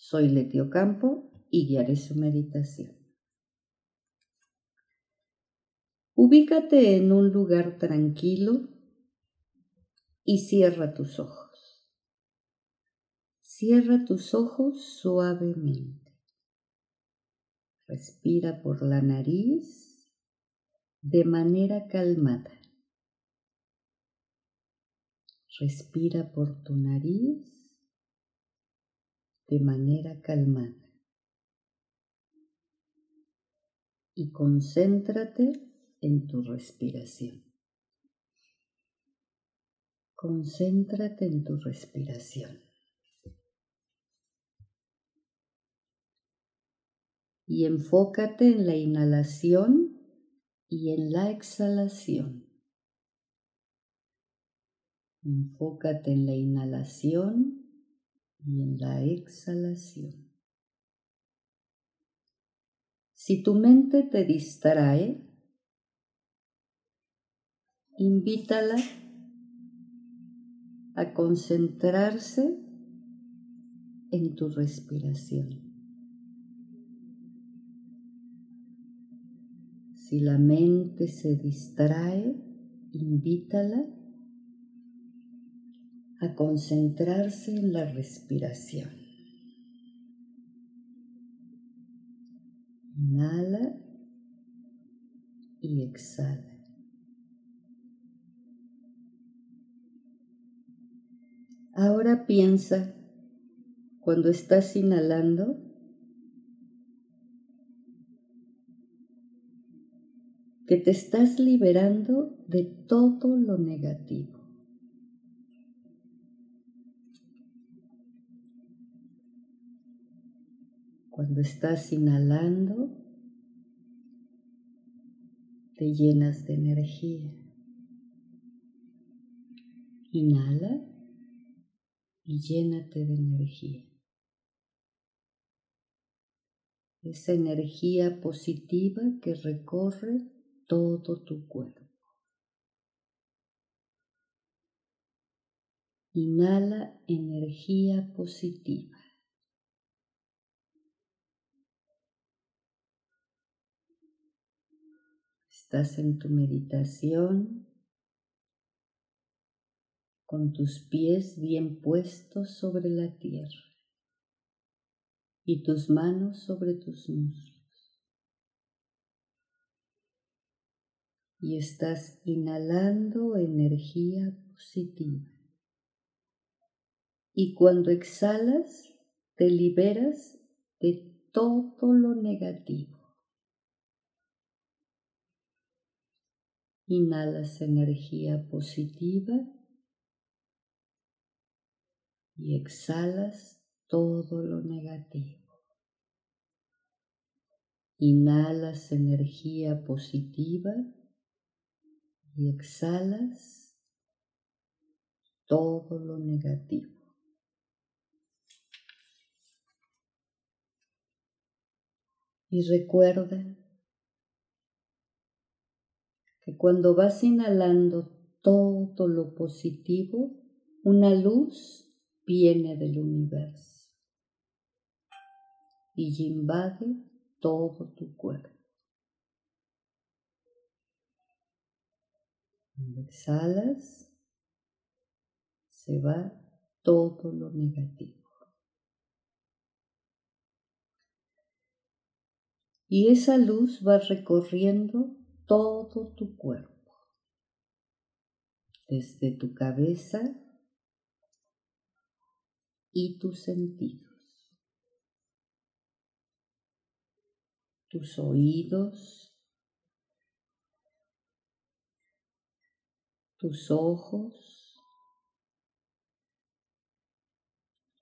Soy Letio Campo y guiaré su meditación. Ubícate en un lugar tranquilo y cierra tus ojos. Cierra tus ojos suavemente. Respira por la nariz de manera calmada. Respira por tu nariz de manera calmada. Y concéntrate en tu respiración. Concéntrate en tu respiración. y enfócate en la inhalación y en la exhalación. Enfócate en la inhalación y en la exhalación. Si tu mente te distrae, invítala a concentrarse en tu respiración. Si la mente se distrae, invítala a concentrarse en la respiración. Inhala y exhala. Ahora piensa cuando estás inhalando que te estás liberando de todo lo negativo. Cuando estás inhalando, te llenas de energía. Inhala y llénate de energía. Esa energía positiva que recorre todo tu cuerpo. Inhala energía positiva. Estás en tu meditación con tus pies bien puestos sobre la tierra y tus manos sobre tus muslos. y estás inhalando energía positiva. Y cuando exhalas, te liberas de todo lo negativo. Inhalas energía positiva y exhalas todo lo negativo. Inhalas energía positiva y exhalas todo lo negativo. Y recuerda que cuando vas inhalando todo lo positivo, una luz viene del universo y invade todo tu cuerpo. Cuando exhalas, se va todo lo negativo. Y esa luz va recorriendo todo tu cuerpo, desde tu cabeza y tus sentidos, tus oídos, tus ojos,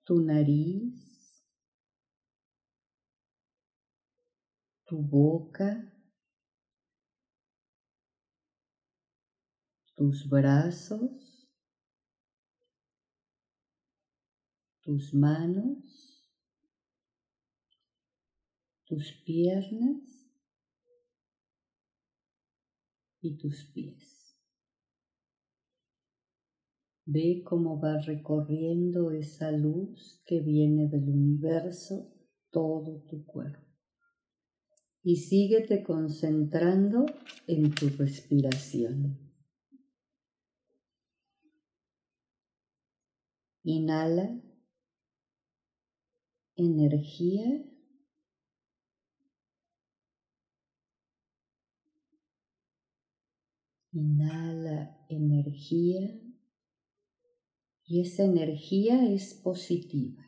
tu nariz, tu boca, tus brazos, tus manos, tus piernas y tus pies. Ve cómo va recorriendo esa luz que viene del universo todo tu cuerpo. Y síguete concentrando en tu respiración. Inhala energía. Inhala energía y esa energía es positiva.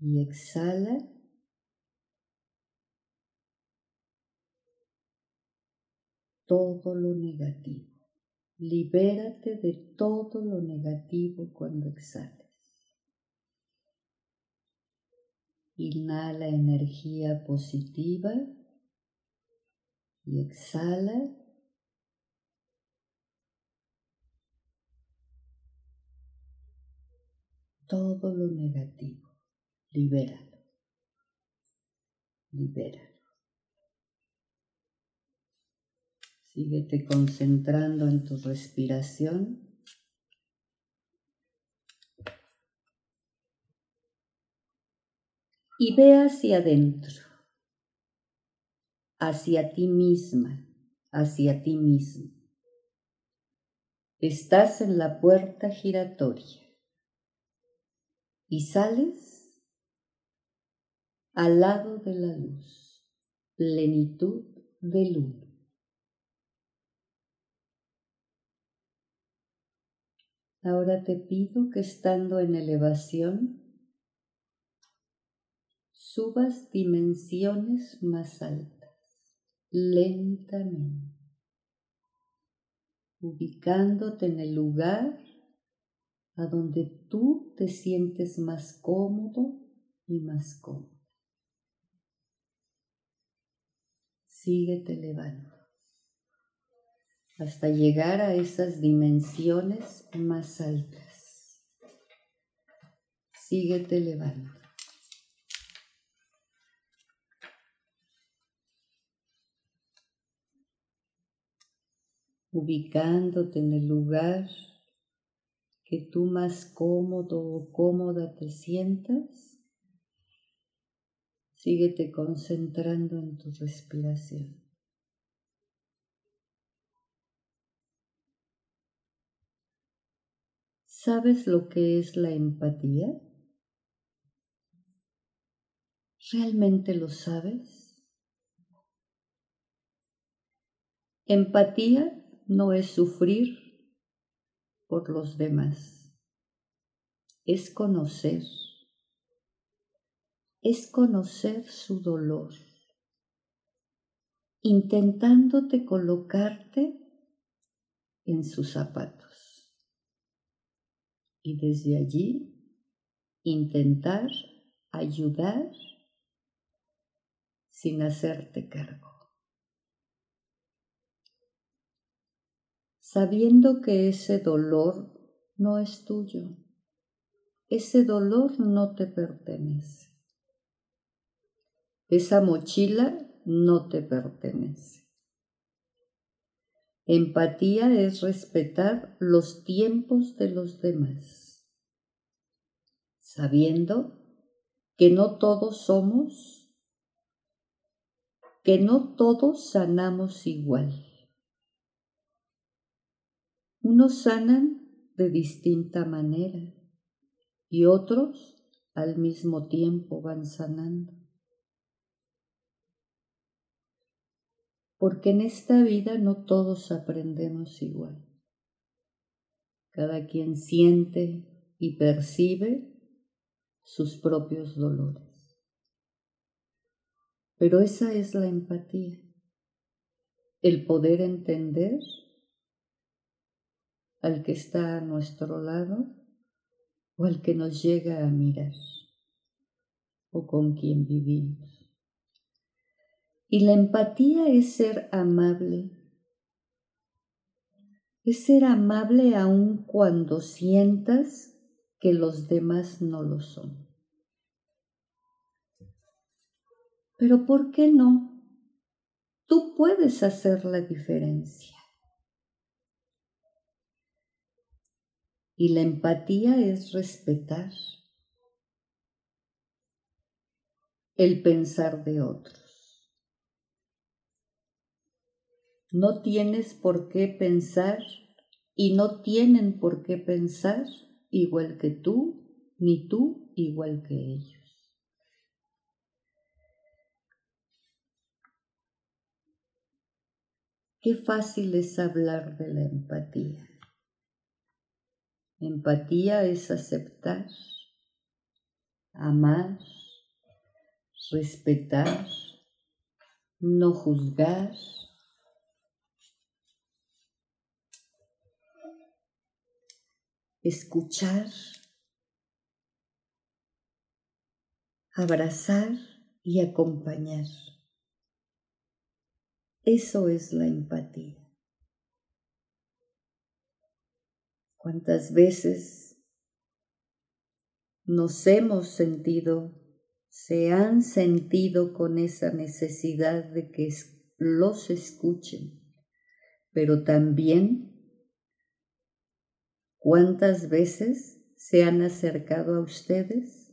Y exhala. todo lo negativo. Libérate de todo lo negativo cuando exhales. Inhala energía positiva y exhala todo lo negativo. Libéralo. Libéralo. Síguete concentrando en tu respiración. Y ve hacia adentro, hacia ti misma, hacia ti mismo. Estás en la puerta giratoria y sales al lado de la luz, plenitud de luz. Ahora te pido que estando en elevación, subas dimensiones más altas, lentamente, ubicándote en el lugar a donde tú te sientes más cómodo y más cómodo. Síguete elevando hasta llegar a esas dimensiones más altas. Síguete elevando. ubicándote en el lugar que tú más cómodo o cómoda te sientas, síguete concentrando en tu respiración. ¿Sabes lo que es la empatía? ¿Realmente lo sabes? Empatía no es sufrir por los demás. Es conocer, es conocer su dolor, intentándote colocarte en sus zapatos. Y desde allí intentar ayudar sin hacerte cargo. sabiendo que ese dolor no es tuyo. Ese dolor no te pertenece. Esa mochila no te pertenece. Empatía es respetar los tiempos de los demás, sabiendo que no todos somos, que no todos sanamos igual unos sanan de distinta manera y otros al mismo tiempo van sanando. Porque en esta vida no todos aprendemos igual. Cada quien siente y percibe sus propios dolores. Pero esa es la empatía, el poder entender al que está a nuestro lado o al que nos llega a mirar o con quien vivimos. Y la empatía es ser amable. Es ser amable aun cuando sientas que los demás no lo son. Pero ¿por qué no? Tú puedes hacer la diferencia. Y la empatía es respetar el pensar de otros. No tienes por qué pensar y no tienen por qué pensar igual que tú, ni tú igual que ellos. Qué fácil es hablar de la empatía. Empatía es aceptar, amar, respetar, no juzgar, escuchar, abrazar y acompañar. Eso es la empatía. ¿Cuántas veces nos hemos sentido, se han sentido con esa necesidad de que los escuchen, pero también ¿Cuántas veces se han acercado a ustedes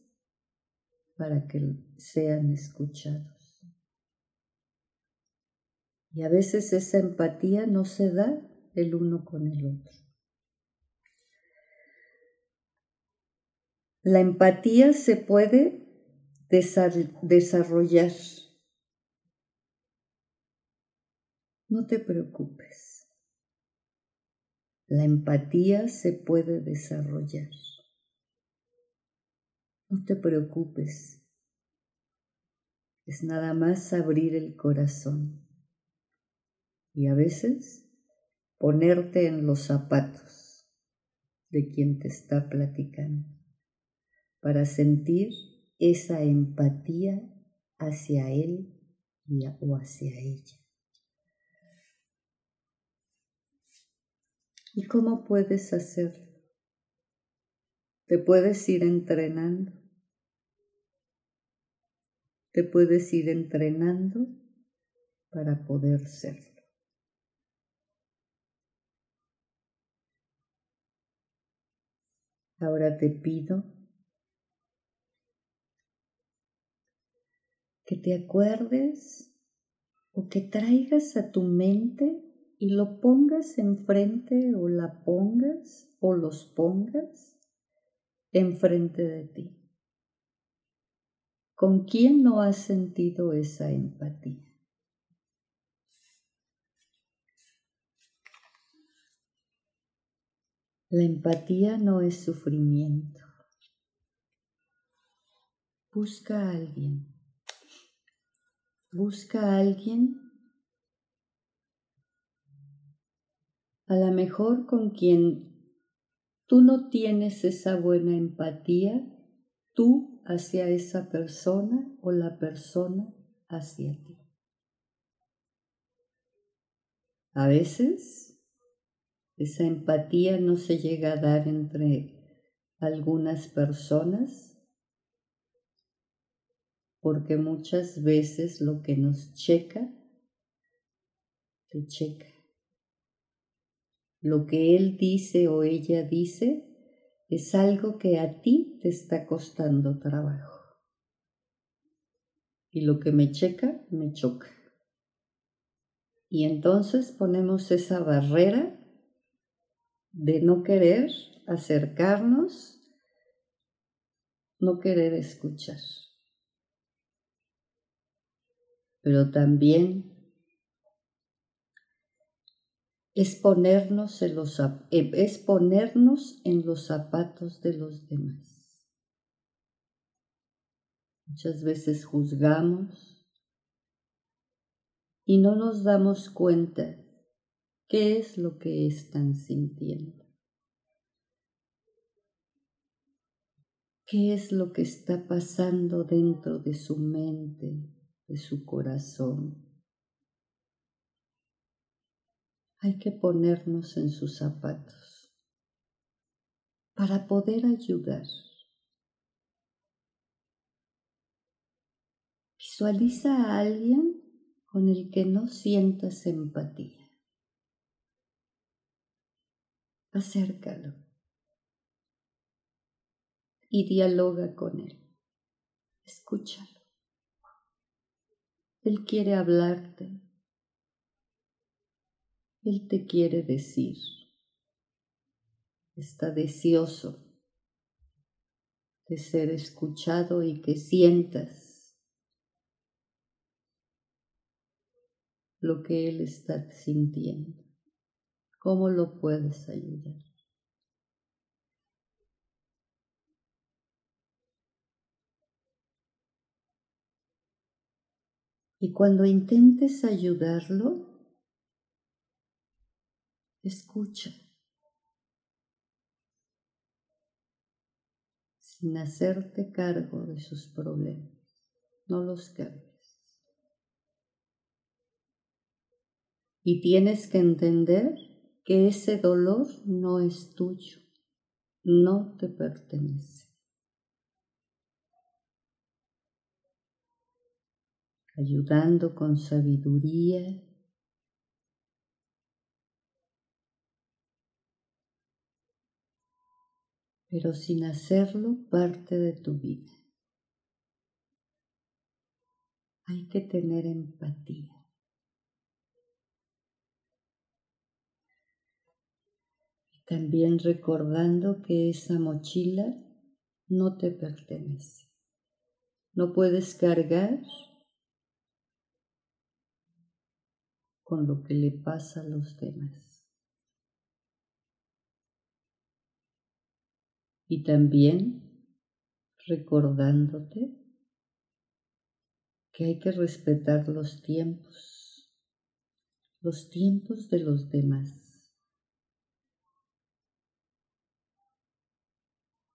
para que sean escuchados? Y a veces esa empatía no se da el uno con el otro. La empatía se puede desarrollar. No te preocupes. La empatía se puede desarrollar. No te preocupes. Es nada más abrir el corazón y a veces ponerte en los zapatos de quien te está platicando para sentir esa empatía hacia él o hacia ella. ¿Y cómo puedes hacerlo? Te puedes ir entrenando. Te puedes ir entrenando para poder serlo. Ahora te pido que te acuerdes o que traigas a tu mente y lo pongas enfrente o la pongas o los pongas enfrente de ti. ¿Con quién no has sentido esa empatía? La empatía no es sufrimiento. Busca a alguien. Busca a alguien a lo mejor con quien tú no tienes esa buena empatía, tú hacia esa persona o la persona hacia ti. A veces esa empatía no se llega a dar entre algunas personas porque muchas veces lo que nos checa, te checa. Lo que él dice o ella dice es algo que a ti te está costando trabajo. Y lo que me checa, me choca. Y entonces ponemos esa barrera de no querer acercarnos, no querer escuchar. Pero también es ponernos, en los, eh, es ponernos en los zapatos de los demás. Muchas veces juzgamos y no nos damos cuenta qué es lo que están sintiendo. ¿Qué es lo que está pasando dentro de su mente, de su corazón? Hay que ponernos en sus zapatos para poder ayudar. Visualiza a alguien con el que no sientas empatía. Acércalo y dialoga con él. Escúchalo. Él quiere hablarte. Él te quiere decir. Está deseoso de ser escuchado y que sientas lo que Él está sintiendo. ¿Cómo lo puedes ayudar? Y cuando intentes ayudarlo, escucha, sin hacerte cargo de sus problemas. No los cargues. Y tienes que entender que ese dolor no es tuyo, no te pertenece. ayudando con sabiduría. Pero sin hacerlo parte de tu vida. Hay que tener empatía. Y también recordando que esa mochila no te pertenece. No puedes cargar con lo que le pasa a los demás. Y también recordándote que hay que respetar los tiempos, los tiempos de los demás.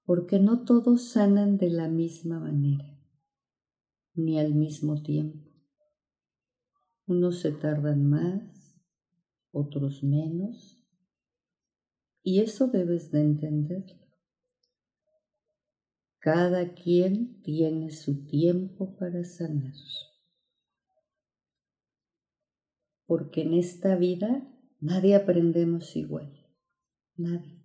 Porque no todos sanan de la misma manera, ni al mismo tiempo. Unos se tardan más, otros menos, y eso debes de entenderlo. Cada quien tiene su tiempo para sanar. Porque en esta vida nadie aprendemos igual, nadie.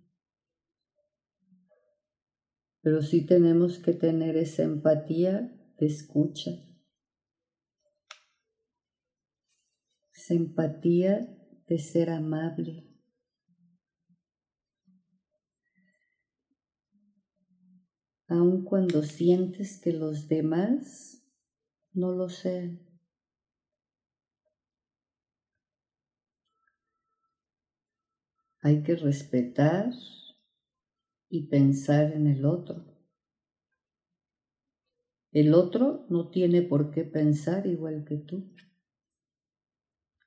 Pero sí tenemos que tener esa empatía de escucha, empatía de ser amable. Aun cuando sientes que los demás no lo sean. Hay que respetar y pensar en el otro. El otro no tiene por qué pensar igual que tú.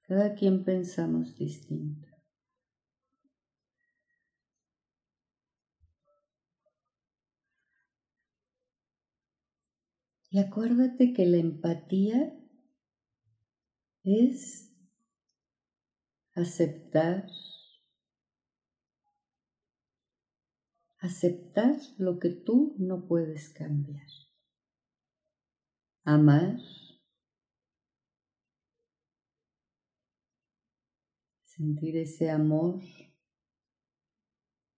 Cada quien pensamos distinto. Y acuérdate que la empatía es aceptar, aceptar lo que tú no puedes cambiar, amar sentir ese amor,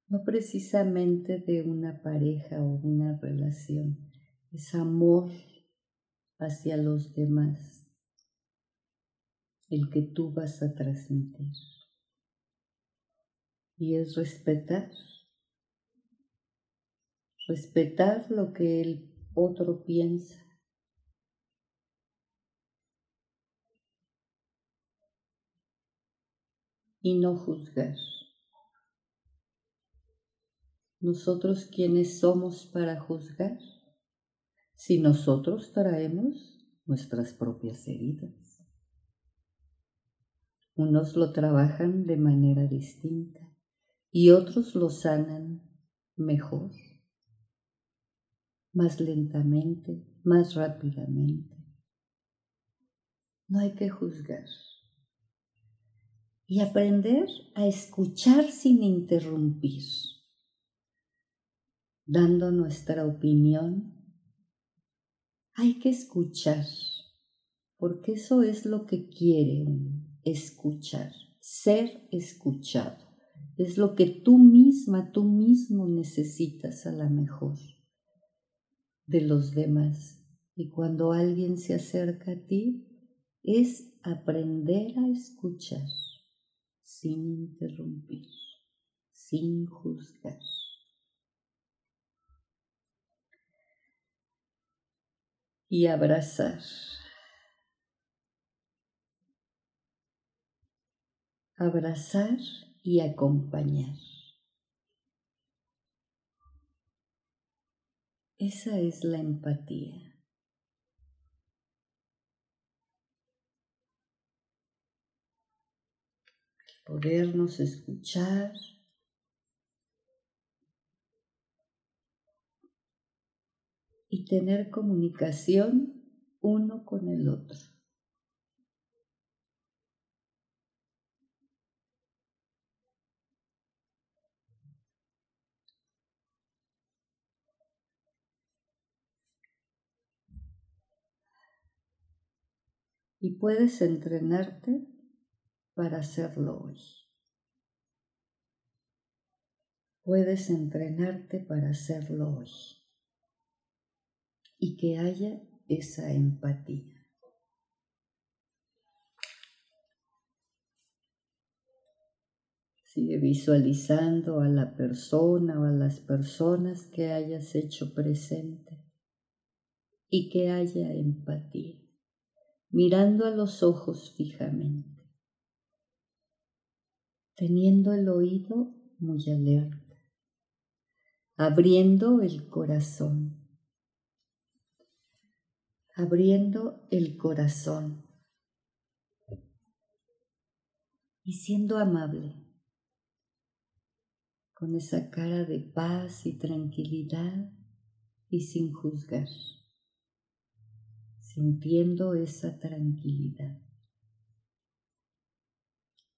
no precisamente de una pareja o una relación, es amor hacia los demás, el que tú vas a transmitir. Y es respetar, respetar lo que el otro piensa, y no juzgar. Nosotros quiénes somos para juzgar si nosotros traemos nuestras propias heridas. Unos lo trabajan de manera distinta y otros lo sanan mejor, más lentamente, más rápidamente. No hay que juzgar. y aprender a escuchar sin interrumpir, dando nuestra opinión. Hay que escuchar, porque eso es lo que quiere uno, escuchar, ser escuchado. Es lo que tú misma, tú mismo necesitas a la mejor de los demás. Y cuando alguien se acerca a ti, es aprender a escuchar sin interrumpir, sin juzgar. Y abrazar. Abrazar y acompañar. Esa es la empatía. podernos escuchar. Y tener comunicación uno con el otro. Y puedes entrenarte para hacerlo hoy. Puedes entrenarte para hacerlo hoy y que haya esa empatía. Sigue visualizando a la persona o a las personas que hayas hecho presente y que haya empatía, mirando a los ojos fijamente teniendo el oído muy alerta, abriendo el corazón, abriendo el corazón y siendo amable, con esa cara de paz y tranquilidad y sin juzgar, sintiendo esa tranquilidad.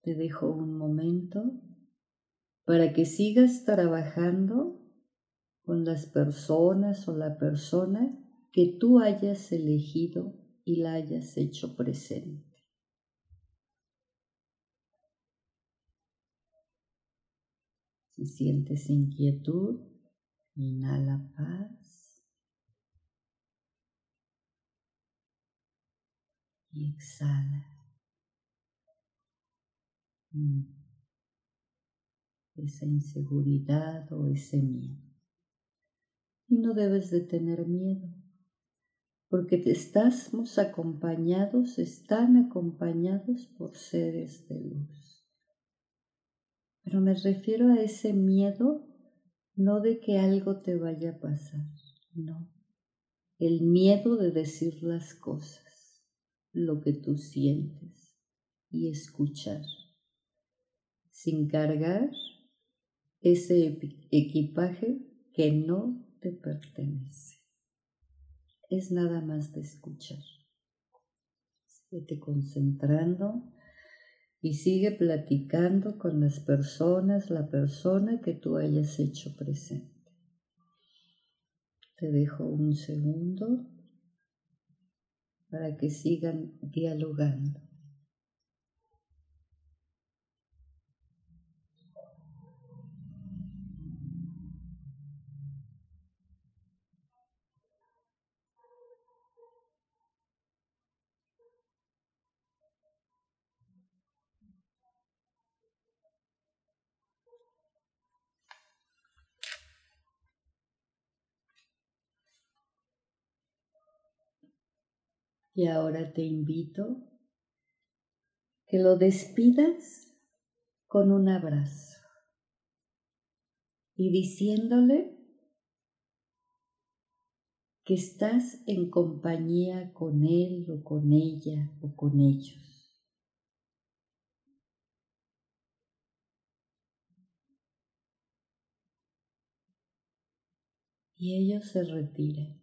Te dejo un momento para que sigas trabajando con las personas o la persona que tú hayas elegido y la hayas hecho presente. Si sientes inquietud, inhala paz y exhala. Mm. esa inseguridad o ese miedo. Y no debes de tener miedo, porque te estamos acompañados, están acompañados por seres de luz. Pero me refiero a ese miedo no de que algo te vaya a pasar, no. El miedo de decir las cosas, lo que tú sientes y escuchar sin cargar ese equipaje que no te pertenece. Es nada más de escuchar. Sigue concentrando y sigue platicando con las personas, la persona que tú hayas hecho presente. Te dejo un segundo para que sigan dialogando. Y ahora te invito que lo despidas con un abrazo y diciéndole que estás en compañía con él o con ella o con ellos. Y ellos se retiran.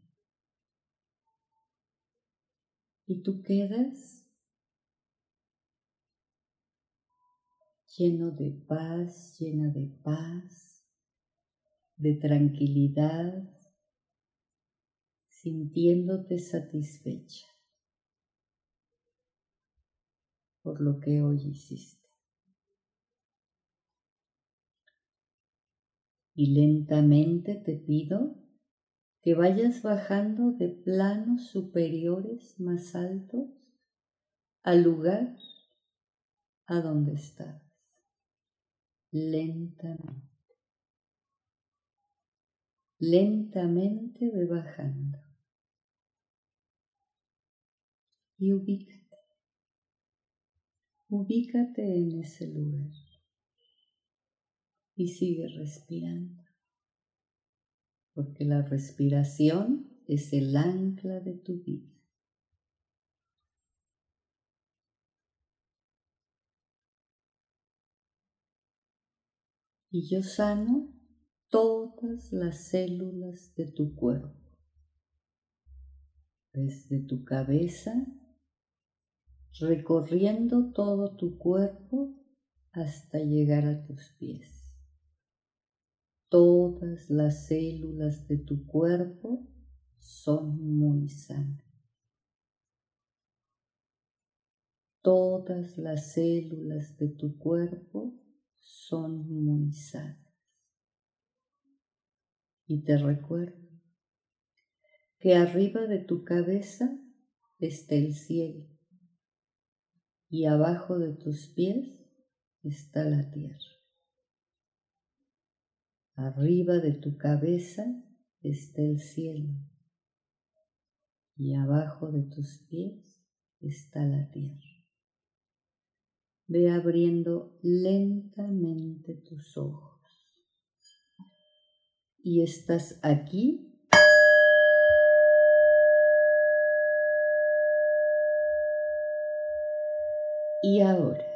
Y tú quedas lleno de paz, llena de paz, de tranquilidad, sintiéndote satisfecha por lo que hoy hiciste. Y lentamente te pido que vayas bajando de planos superiores más altos al lugar a donde estás. Lentamente. Lentamente ve bajando. Y ubícate. Ubícate en ese lugar y sigue respirando, porque la respiración es el ancla de tu vida. Y yo sano todas las células de tu cuerpo, desde tu cabeza, recorriendo todo tu cuerpo hasta llegar a tus pies. Todas las células de tu cuerpo son muy sanas. Todas las células de tu cuerpo son muy sanas. Y te recuerdo que arriba de tu cabeza está el cielo y abajo de tus pies está la tierra. Arriba de tu cabeza está el cielo y abajo de tus pies está la tierra. Ve abriendo lentamente tus ojos y estás aquí y ahora.